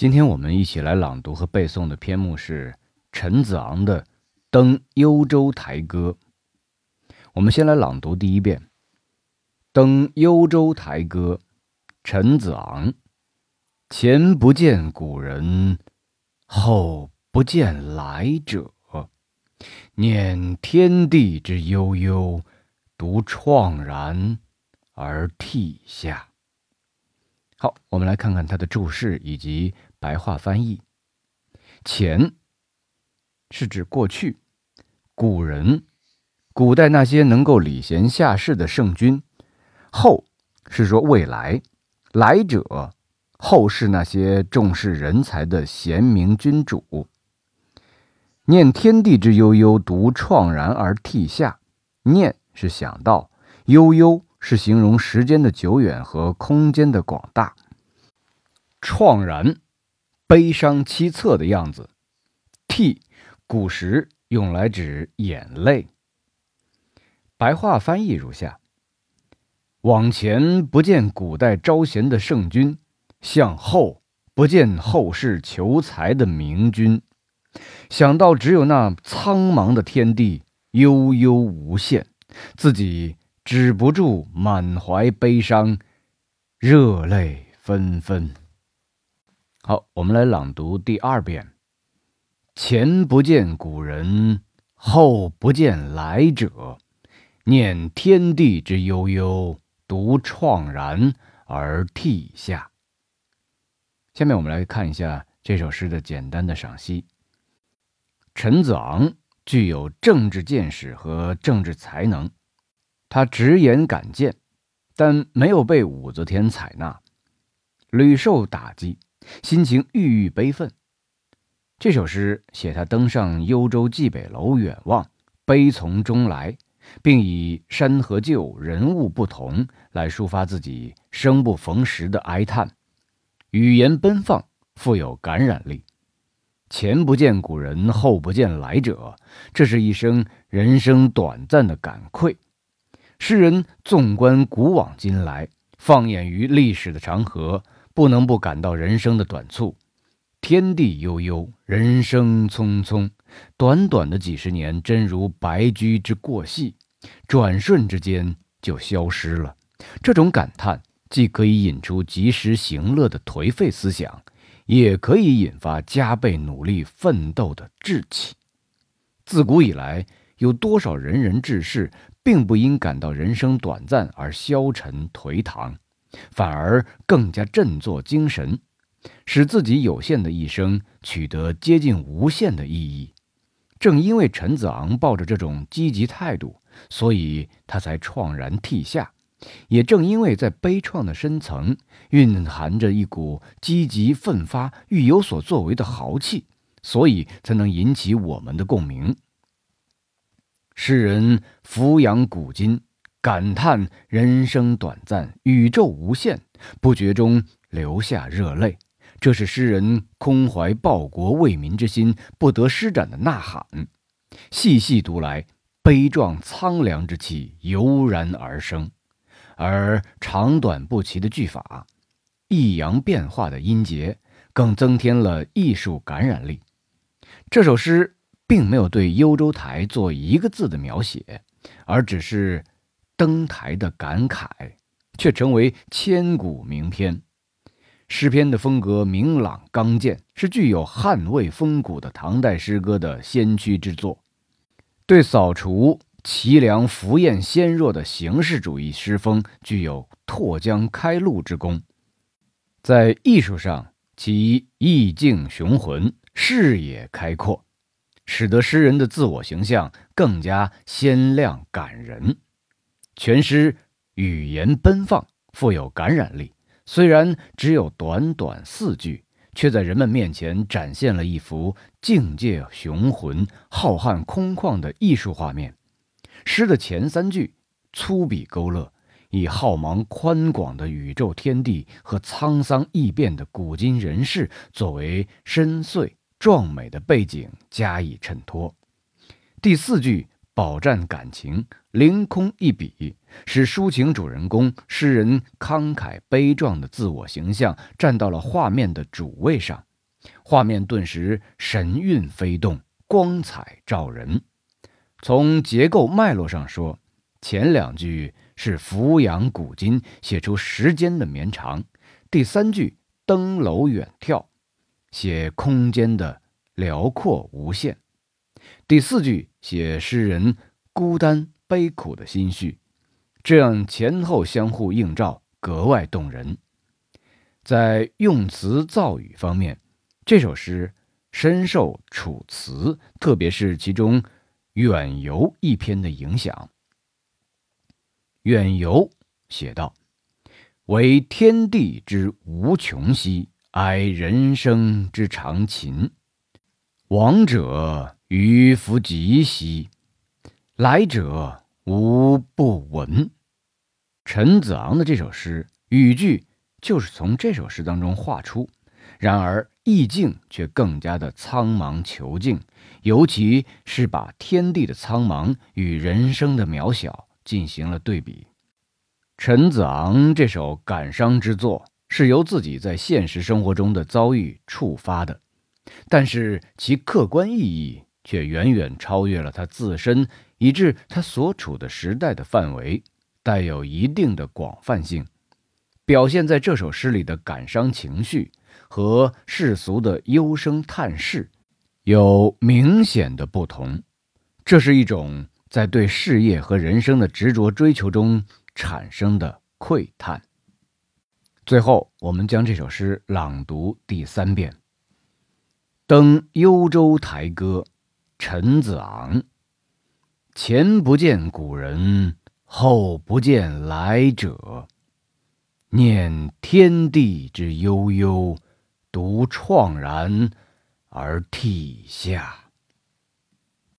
今天我们一起来朗读和背诵的篇目是陈子昂的《登幽州台歌》。我们先来朗读第一遍《登幽州台歌》。陈子昂：前不见古人，后不见来者。念天地之悠悠，独怆然而涕下。好，我们来看看他的注释以及白话翻译。前是指过去，古人，古代那些能够礼贤下士的圣君；后是说未来，来者，后世那些重视人才的贤明君主。念天地之悠悠，独怆然而涕下。念是想到，悠悠。是形容时间的久远和空间的广大。怆然，悲伤凄恻的样子。涕，古时用来指眼泪。白话翻译如下：往前不见古代招贤的圣君，向后不见后世求才的明君。想到只有那苍茫的天地悠悠无限，自己。止不住满怀悲伤，热泪纷纷。好，我们来朗读第二遍：前不见古人，后不见来者。念天地之悠悠，独怆然而涕下。下面我们来看一下这首诗的简单的赏析。陈子昂具有政治见识和政治才能。他直言敢谏，但没有被武则天采纳，屡受打击，心情郁郁悲愤。这首诗写他登上幽州蓟北楼远望，悲从中来，并以山河旧，人物不同来抒发自己生不逢时的哀叹，语言奔放，富有感染力。前不见古人，后不见来者，这是一生人生短暂的感愧。诗人纵观古往今来，放眼于历史的长河，不能不感到人生的短促。天地悠悠，人生匆匆，短短的几十年，真如白驹之过隙，转瞬之间就消失了。这种感叹，既可以引出及时行乐的颓废思想，也可以引发加倍努力奋斗的志气。自古以来，有多少仁人志士？并不因感到人生短暂而消沉颓唐，反而更加振作精神，使自己有限的一生取得接近无限的意义。正因为陈子昂抱着这种积极态度，所以他才怆然涕下；也正因为在悲怆的深层蕴含着一股积极奋发、欲有所作为的豪气，所以才能引起我们的共鸣。诗人俯仰古今，感叹人生短暂，宇宙无限，不觉中流下热泪。这是诗人空怀报国为民之心，不得施展的呐喊。细细读来，悲壮苍凉之气油然而生，而长短不齐的句法，抑扬变化的音节，更增添了艺术感染力。这首诗。并没有对幽州台做一个字的描写，而只是登台的感慨，却成为千古名篇。诗篇的风格明朗刚健，是具有汉魏风骨的唐代诗歌的先驱之作，对扫除凄凉浮艳纤弱的形式主义诗风具有拓疆开路之功。在艺术上，其意境雄浑，视野开阔。使得诗人的自我形象更加鲜亮感人。全诗语言奔放，富有感染力。虽然只有短短四句，却在人们面前展现了一幅境界雄浑、浩瀚空旷的艺术画面。诗的前三句粗笔勾勒，以浩茫宽广的宇宙天地和沧桑易变的古今人事作为深邃。壮美的背景加以衬托。第四句饱蘸感情，凌空一笔，使抒情主人公诗人慷慨悲壮的自我形象站到了画面的主位上，画面顿时神韵飞动，光彩照人。从结构脉络上说，前两句是俯仰古今，写出时间的绵长；第三句登楼远眺，写空间的辽阔无限；第四句写诗人孤单悲苦的心绪。这样前后相互映照，格外动人。在用词造语方面，这首诗深受《楚辞》，特别是其中。《远游》一篇的影响，《远游》写道：“为天地之无穷兮，哀人生之常情。往者于弗及兮，来者无不闻。”陈子昂的这首诗语句就是从这首诗当中画出，然而意境却更加的苍茫遒劲。尤其是把天地的苍茫与人生的渺小进行了对比。陈子昂这首感伤之作是由自己在现实生活中的遭遇触发的，但是其客观意义却远远超越了他自身，以致他所处的时代的范围带有一定的广泛性。表现在这首诗里的感伤情绪和世俗的幽声叹世。有明显的不同，这是一种在对事业和人生的执着追求中产生的喟叹。最后，我们将这首诗朗读第三遍。《登幽州台歌》，陈子昂。前不见古人，后不见来者。念天地之悠悠，独怆然。而涕下。